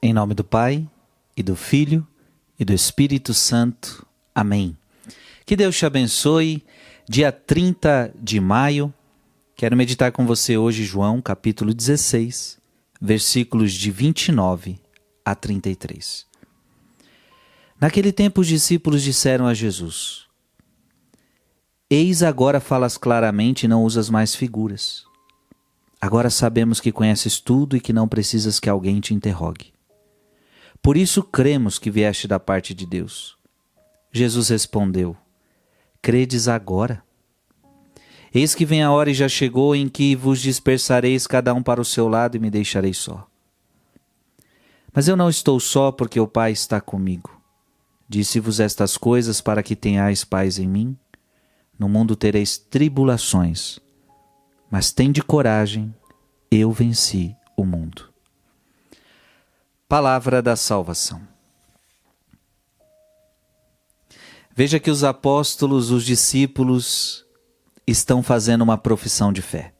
Em nome do Pai, e do Filho, e do Espírito Santo. Amém. Que Deus te abençoe. Dia 30 de maio, quero meditar com você hoje João, capítulo 16, versículos de 29 a 33. Naquele tempo, os discípulos disseram a Jesus: Eis agora falas claramente e não usas mais figuras. Agora sabemos que conheces tudo e que não precisas que alguém te interrogue. Por isso cremos que vieste da parte de Deus. Jesus respondeu: Credes agora? Eis que vem a hora e já chegou em que vos dispersareis cada um para o seu lado e me deixareis só. Mas eu não estou só porque o Pai está comigo. Disse-vos estas coisas para que tenhais paz em mim. No mundo tereis tribulações, mas tende coragem, eu venci o mundo. Palavra da salvação. Veja que os apóstolos, os discípulos, estão fazendo uma profissão de fé.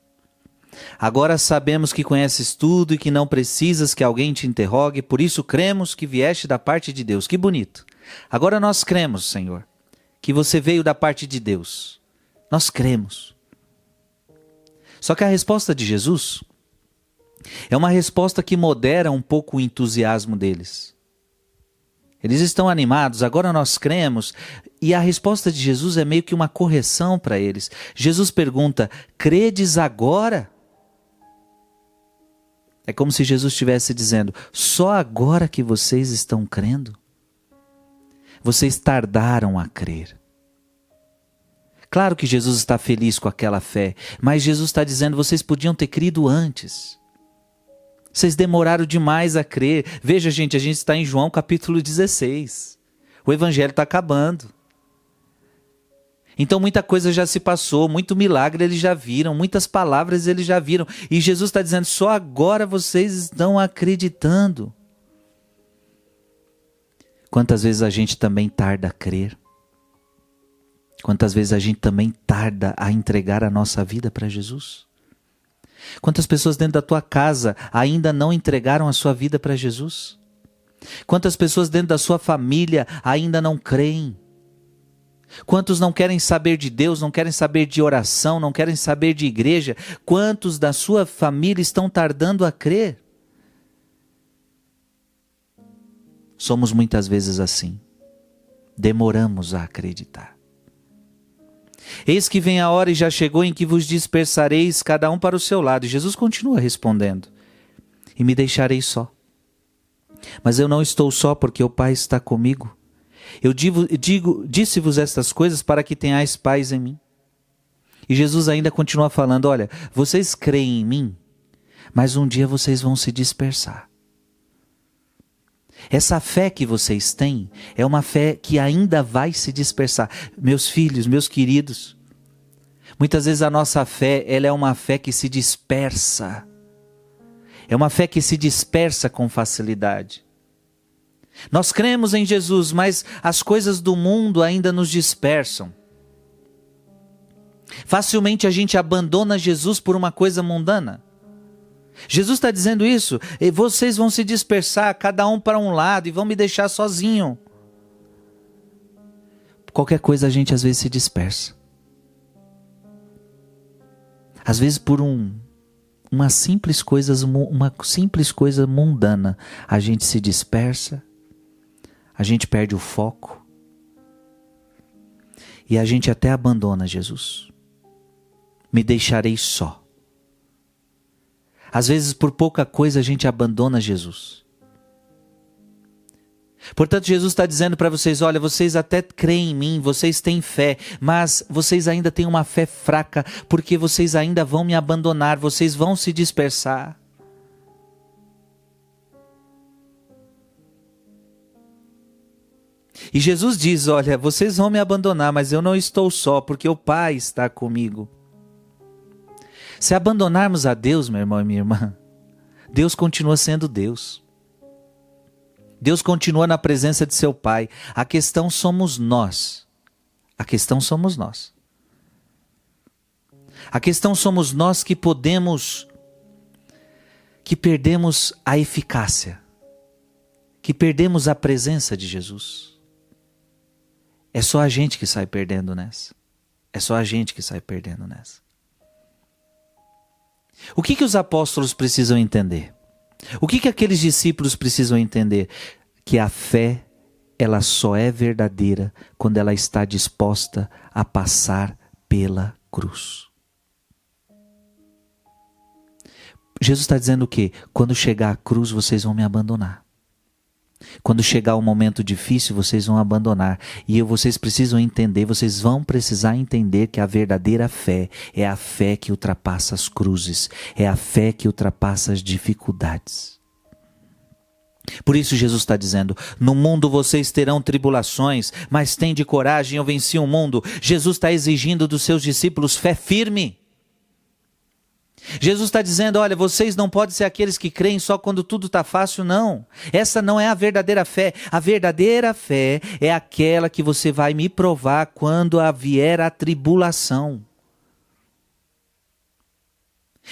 Agora sabemos que conheces tudo e que não precisas que alguém te interrogue, por isso cremos que vieste da parte de Deus. Que bonito. Agora nós cremos, Senhor, que você veio da parte de Deus. Nós cremos. Só que a resposta de Jesus é uma resposta que modera um pouco o entusiasmo deles. Eles estão animados, agora nós cremos, e a resposta de Jesus é meio que uma correção para eles. Jesus pergunta: Credes agora? É como se Jesus estivesse dizendo: Só agora que vocês estão crendo? Vocês tardaram a crer. Claro que Jesus está feliz com aquela fé, mas Jesus está dizendo: vocês podiam ter crido antes. Vocês demoraram demais a crer. Veja, gente, a gente está em João capítulo 16. O evangelho está acabando. Então muita coisa já se passou, muito milagre eles já viram, muitas palavras eles já viram. E Jesus está dizendo: só agora vocês estão acreditando. Quantas vezes a gente também tarda a crer? Quantas vezes a gente também tarda a entregar a nossa vida para Jesus? Quantas pessoas dentro da tua casa ainda não entregaram a sua vida para Jesus? Quantas pessoas dentro da sua família ainda não creem? Quantos não querem saber de Deus, não querem saber de oração, não querem saber de igreja? Quantos da sua família estão tardando a crer? Somos muitas vezes assim. Demoramos a acreditar. Eis que vem a hora e já chegou em que vos dispersareis cada um para o seu lado. E Jesus continua respondendo: E me deixarei só. Mas eu não estou só porque o Pai está comigo. Eu digo, digo disse-vos estas coisas para que tenhais paz em mim. E Jesus ainda continua falando: Olha, vocês creem em mim, mas um dia vocês vão se dispersar. Essa fé que vocês têm é uma fé que ainda vai se dispersar. Meus filhos, meus queridos, muitas vezes a nossa fé, ela é uma fé que se dispersa. É uma fé que se dispersa com facilidade. Nós cremos em Jesus, mas as coisas do mundo ainda nos dispersam. Facilmente a gente abandona Jesus por uma coisa mundana. Jesus está dizendo isso, e vocês vão se dispersar, cada um para um lado, e vão me deixar sozinho. Qualquer coisa a gente às vezes se dispersa. Às vezes por um, uma simples coisa, uma simples coisa mundana, a gente se dispersa, a gente perde o foco e a gente até abandona Jesus. Me deixarei só. Às vezes, por pouca coisa, a gente abandona Jesus. Portanto, Jesus está dizendo para vocês: olha, vocês até creem em mim, vocês têm fé, mas vocês ainda têm uma fé fraca, porque vocês ainda vão me abandonar, vocês vão se dispersar. E Jesus diz: Olha, vocês vão me abandonar, mas eu não estou só, porque o Pai está comigo. Se abandonarmos a Deus, meu irmão e minha irmã, Deus continua sendo Deus. Deus continua na presença de seu Pai. A questão somos nós. A questão somos nós. A questão somos nós que podemos, que perdemos a eficácia. que perdemos a presença de Jesus. É só a gente que sai perdendo nessa. É só a gente que sai perdendo nessa. O que, que os apóstolos precisam entender? O que, que aqueles discípulos precisam entender? Que a fé, ela só é verdadeira quando ela está disposta a passar pela cruz. Jesus está dizendo o quê? Quando chegar a cruz, vocês vão me abandonar. Quando chegar o um momento difícil, vocês vão abandonar. E vocês precisam entender, vocês vão precisar entender que a verdadeira fé é a fé que ultrapassa as cruzes, é a fé que ultrapassa as dificuldades. Por isso Jesus está dizendo: no mundo vocês terão tribulações, mas tem de coragem, eu venci o mundo. Jesus está exigindo dos seus discípulos fé firme. Jesus está dizendo: olha, vocês não podem ser aqueles que creem só quando tudo está fácil, não. Essa não é a verdadeira fé. A verdadeira fé é aquela que você vai me provar quando vier a tribulação.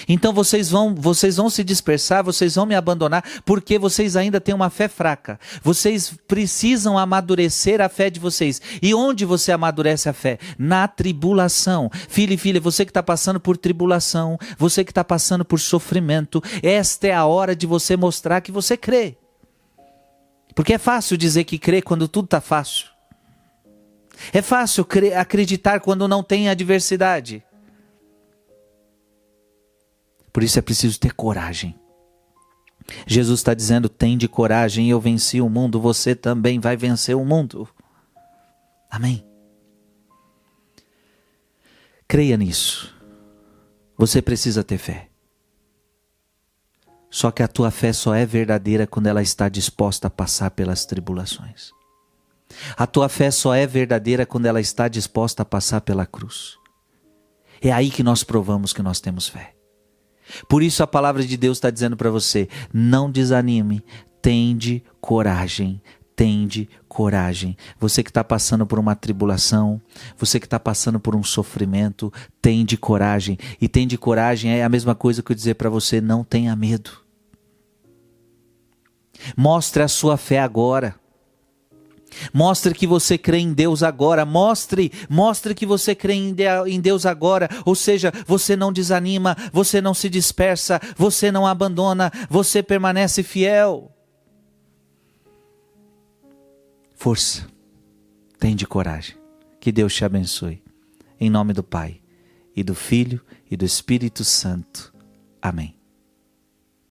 Então vocês vão, vocês vão se dispersar, vocês vão me abandonar, porque vocês ainda têm uma fé fraca. Vocês precisam amadurecer a fé de vocês. E onde você amadurece a fé? Na tribulação. Filho e filha, você que está passando por tribulação, você que está passando por sofrimento, esta é a hora de você mostrar que você crê. Porque é fácil dizer que crê quando tudo está fácil. É fácil acreditar quando não tem adversidade. Por isso é preciso ter coragem. Jesus está dizendo: tem de coragem, eu venci o mundo, você também vai vencer o mundo. Amém. Creia nisso. Você precisa ter fé. Só que a tua fé só é verdadeira quando ela está disposta a passar pelas tribulações. A tua fé só é verdadeira quando ela está disposta a passar pela cruz. É aí que nós provamos que nós temos fé. Por isso a palavra de Deus está dizendo para você: não desanime, tende coragem, tende coragem. Você que está passando por uma tribulação, você que está passando por um sofrimento, tende coragem. E tende coragem é a mesma coisa que eu dizer para você: não tenha medo. Mostre a sua fé agora. Mostre que você crê em Deus agora. Mostre, mostre que você crê em Deus agora. Ou seja, você não desanima, você não se dispersa, você não abandona, você permanece fiel. Força, tem de coragem. Que Deus te abençoe. Em nome do Pai, e do Filho, e do Espírito Santo. Amém.